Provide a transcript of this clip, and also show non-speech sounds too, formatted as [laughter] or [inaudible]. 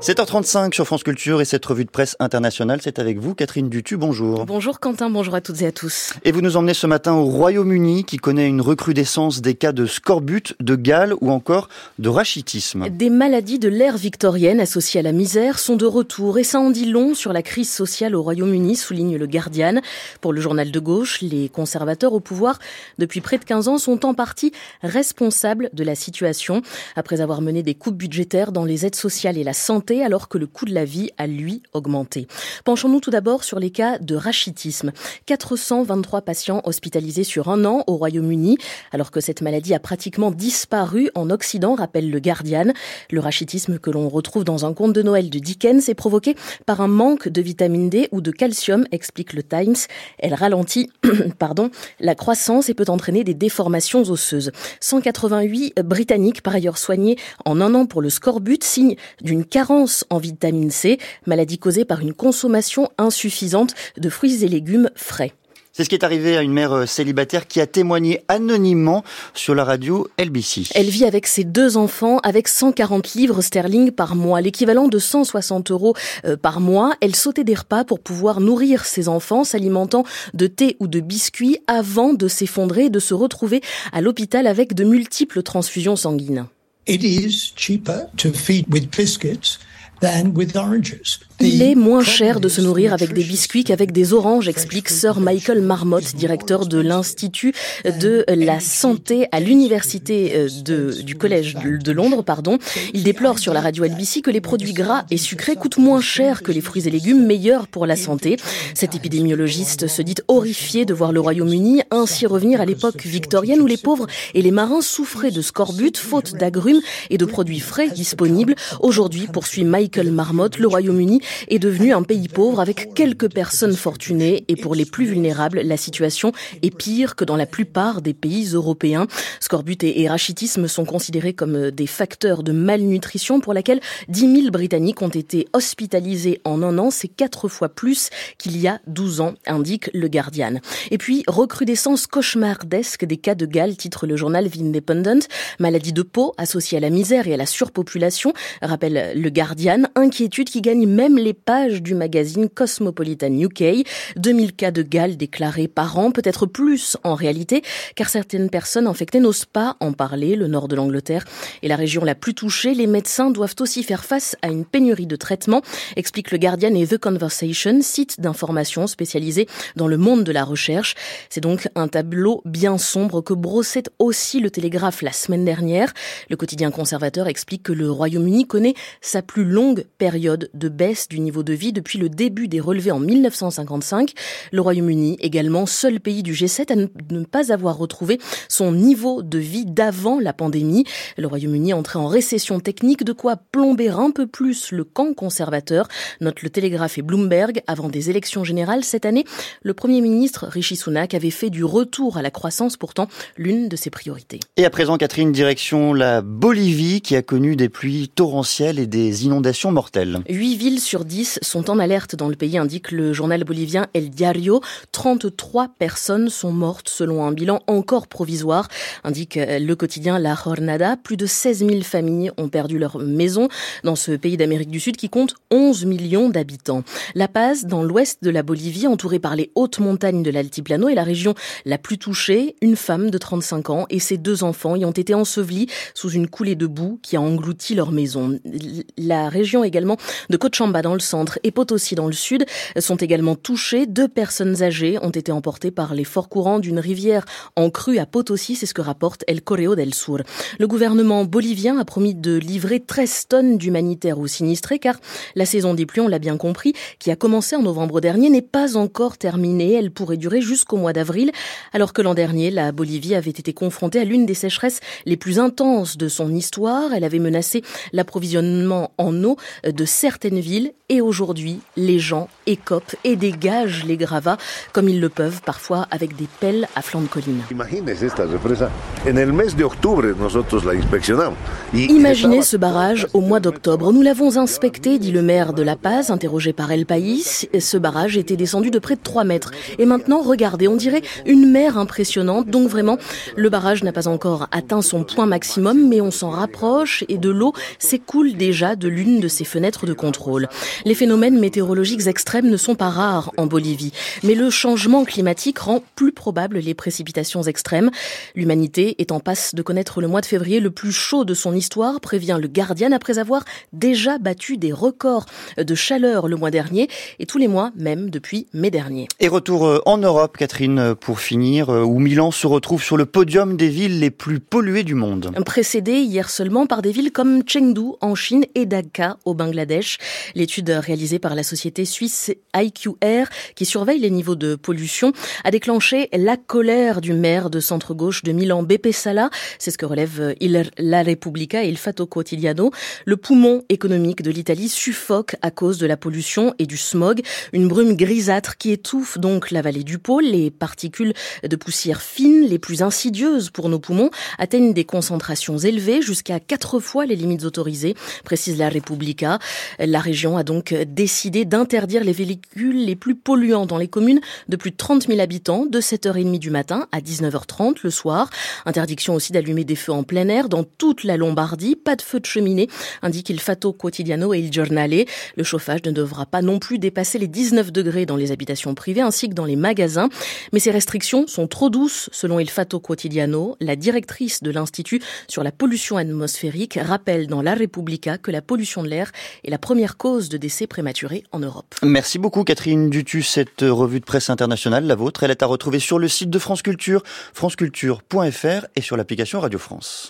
7h35 sur France Culture et cette revue de presse internationale, c'est avec vous, Catherine Dutu. Bonjour. Bonjour Quentin, bonjour à toutes et à tous. Et vous nous emmenez ce matin au Royaume-Uni qui connaît une recrudescence des cas de scorbut, de gale ou encore de rachitisme. Des maladies de l'ère victorienne associées à la misère sont de retour et ça en dit long sur la crise sociale au Royaume-Uni, souligne le Guardian. Pour le journal de gauche, les conservateurs au pouvoir depuis près de 15 ans sont en partie responsables de la situation après avoir mené des coupes budgétaires dans les aides sociales et la santé alors que le coût de la vie a lui augmenté. Penchons-nous tout d'abord sur les cas de rachitisme. 423 patients hospitalisés sur un an au Royaume-Uni, alors que cette maladie a pratiquement disparu en Occident, rappelle le Guardian. Le rachitisme que l'on retrouve dans un conte de Noël de Dickens est provoqué par un manque de vitamine D ou de calcium, explique le Times. Elle ralentit, [coughs] pardon, la croissance et peut entraîner des déformations osseuses. 188 Britanniques, par ailleurs soignés en un an pour le scorbut, signe d'une carence en vitamine C, maladie causée par une consommation insuffisante de fruits et légumes frais. C'est ce qui est arrivé à une mère euh, célibataire qui a témoigné anonymement sur la radio LBC. Elle vit avec ses deux enfants avec 140 livres sterling par mois, l'équivalent de 160 euros euh, par mois. Elle sautait des repas pour pouvoir nourrir ses enfants, s'alimentant de thé ou de biscuits avant de s'effondrer et de se retrouver à l'hôpital avec de multiples transfusions sanguines. It is cheaper to feed with biscuits. Il est moins cher de se nourrir avec des biscuits qu'avec des oranges, explique Sir Michael Marmot, directeur de l'Institut de la Santé à l'Université euh, du Collège de Londres. Pardon. Il déplore sur la radio LBC que les produits gras et sucrés coûtent moins cher que les fruits et légumes meilleurs pour la santé. Cet épidémiologiste se dit horrifié de voir le Royaume-Uni ainsi revenir à l'époque victorienne où les pauvres et les marins souffraient de scorbut, faute d'agrumes et de produits frais disponibles. Aujourd'hui, poursuit Michael Marmot, le Royaume-Uni est devenu un pays pauvre avec quelques personnes fortunées et pour les plus vulnérables, la situation est pire que dans la plupart des pays européens. Scorbut et rachitisme sont considérés comme des facteurs de malnutrition pour laquelle 10 000 Britanniques ont été hospitalisés en un an. C'est quatre fois plus qu'il y a 12 ans, indique le Guardian. Et puis, recrudescence cauchemardesque des cas de gale, titre le journal The Independent. Maladie de peau associée à la misère et à la surpopulation, rappelle le Guardian. Inquiétude qui gagne même les pages du magazine Cosmopolitan UK. 2000 cas de gale déclarés par an, peut-être plus en réalité, car certaines personnes infectées n'osent pas en parler. Le nord de l'Angleterre est la région la plus touchée. Les médecins doivent aussi faire face à une pénurie de traitements, explique le Guardian et The Conversation, site d'information spécialisé dans le monde de la recherche. C'est donc un tableau bien sombre que brossait aussi le Télégraphe la semaine dernière. Le quotidien conservateur explique que le Royaume-Uni connaît sa plus longue période de baisse du niveau de vie depuis le début des relevés en 1955. Le Royaume-Uni, également seul pays du G7 à ne pas avoir retrouvé son niveau de vie d'avant la pandémie. Le Royaume-Uni entré en récession technique, de quoi plomber un peu plus le camp conservateur, note le Télégraphe et Bloomberg. Avant des élections générales cette année, le Premier ministre Rishi Sunak avait fait du retour à la croissance pourtant l'une de ses priorités. Et à présent, Catherine, direction la Bolivie qui a connu des pluies torrentielles et des inondations mortelles. Huit villes sur 10 sont en alerte dans le pays, indique le journal bolivien El Diario. 33 personnes sont mortes selon un bilan encore provisoire, indique le quotidien La Jornada. Plus de 16 000 familles ont perdu leur maison dans ce pays d'Amérique du Sud qui compte 11 millions d'habitants. La Paz, dans l'ouest de la Bolivie, entourée par les hautes montagnes de l'Altiplano, est la région la plus touchée. Une femme de 35 ans et ses deux enfants y ont été ensevelis sous une coulée de boue qui a englouti leur maison. La région également de Cochabamba dans le centre et Potosi dans le sud sont également touchés. Deux personnes âgées ont été emportées par les forts courants d'une rivière en crue à Potosi, c'est ce que rapporte El Correo del Sur. Le gouvernement bolivien a promis de livrer 13 tonnes d'humanitaire aux sinistrés car la saison des pluies, on l'a bien compris, qui a commencé en novembre dernier n'est pas encore terminée. Elle pourrait durer jusqu'au mois d'avril alors que l'an dernier, la Bolivie avait été confrontée à l'une des sécheresses les plus intenses de son histoire. Elle avait menacé l'approvisionnement en eau de certaines villes et aujourd'hui, les gens écopent et dégagent les gravats comme ils le peuvent, parfois avec des pelles à flanc de colline. Imaginez ce barrage au mois d'octobre. Nous l'avons inspecté, dit le maire de La Paz, interrogé par El País. Ce barrage était descendu de près de 3 mètres. Et maintenant, regardez, on dirait une mer impressionnante. Donc vraiment, le barrage n'a pas encore atteint son point maximum, mais on s'en rapproche et de l'eau s'écoule déjà de l'une l'une de ses fenêtres de contrôle. Les phénomènes météorologiques extrêmes ne sont pas rares en Bolivie, mais le changement climatique rend plus probable les précipitations extrêmes. L'humanité est en passe de connaître le mois de février le plus chaud de son histoire, prévient le Guardian après avoir déjà battu des records de chaleur le mois dernier et tous les mois même depuis mai dernier. Et retour euh, en Europe, Catherine, pour finir, euh, où Milan se retrouve sur le podium des villes les plus polluées du monde. Précédé hier seulement par des villes comme Chengdu en Chine et Au Bangladesh. L'étude réalisée par la société suisse IQR, qui surveille les niveaux de pollution, a déclenché la colère du maire de centre-gauche de Milan, Beppe Sala. C'est ce que relève La Repubblica et il Fatto Quotidiano. Le poumon économique de l'Italie suffoque à cause de la pollution et du smog. Une brume grisâtre qui étouffe donc la vallée du Pôle. Les particules de poussière fines, les plus insidieuses pour nos poumons, atteignent des concentrations élevées jusqu'à quatre fois les limites autorisées, précise la Repubblica. La région a donc décidé d'interdire les véhicules les plus polluants dans les communes de plus de 30 000 habitants de 7h30 du matin à 19h30 le soir. Interdiction aussi d'allumer des feux en plein air dans toute la Lombardie. Pas de feu de cheminée, indique il Fatto Quotidiano et il Giornale. Le chauffage ne devra pas non plus dépasser les 19 degrés dans les habitations privées ainsi que dans les magasins. Mais ces restrictions sont trop douces, selon il Fatto Quotidiano. La directrice de l'Institut sur la pollution atmosphérique rappelle dans La Repubblica que la pollution de l'air est la première cause de décès prématurés en Europe. Merci beaucoup Catherine Dutu. Cette revue de presse internationale, la vôtre, elle est à retrouver sur le site de France Culture, franceculture.fr et sur l'application Radio France.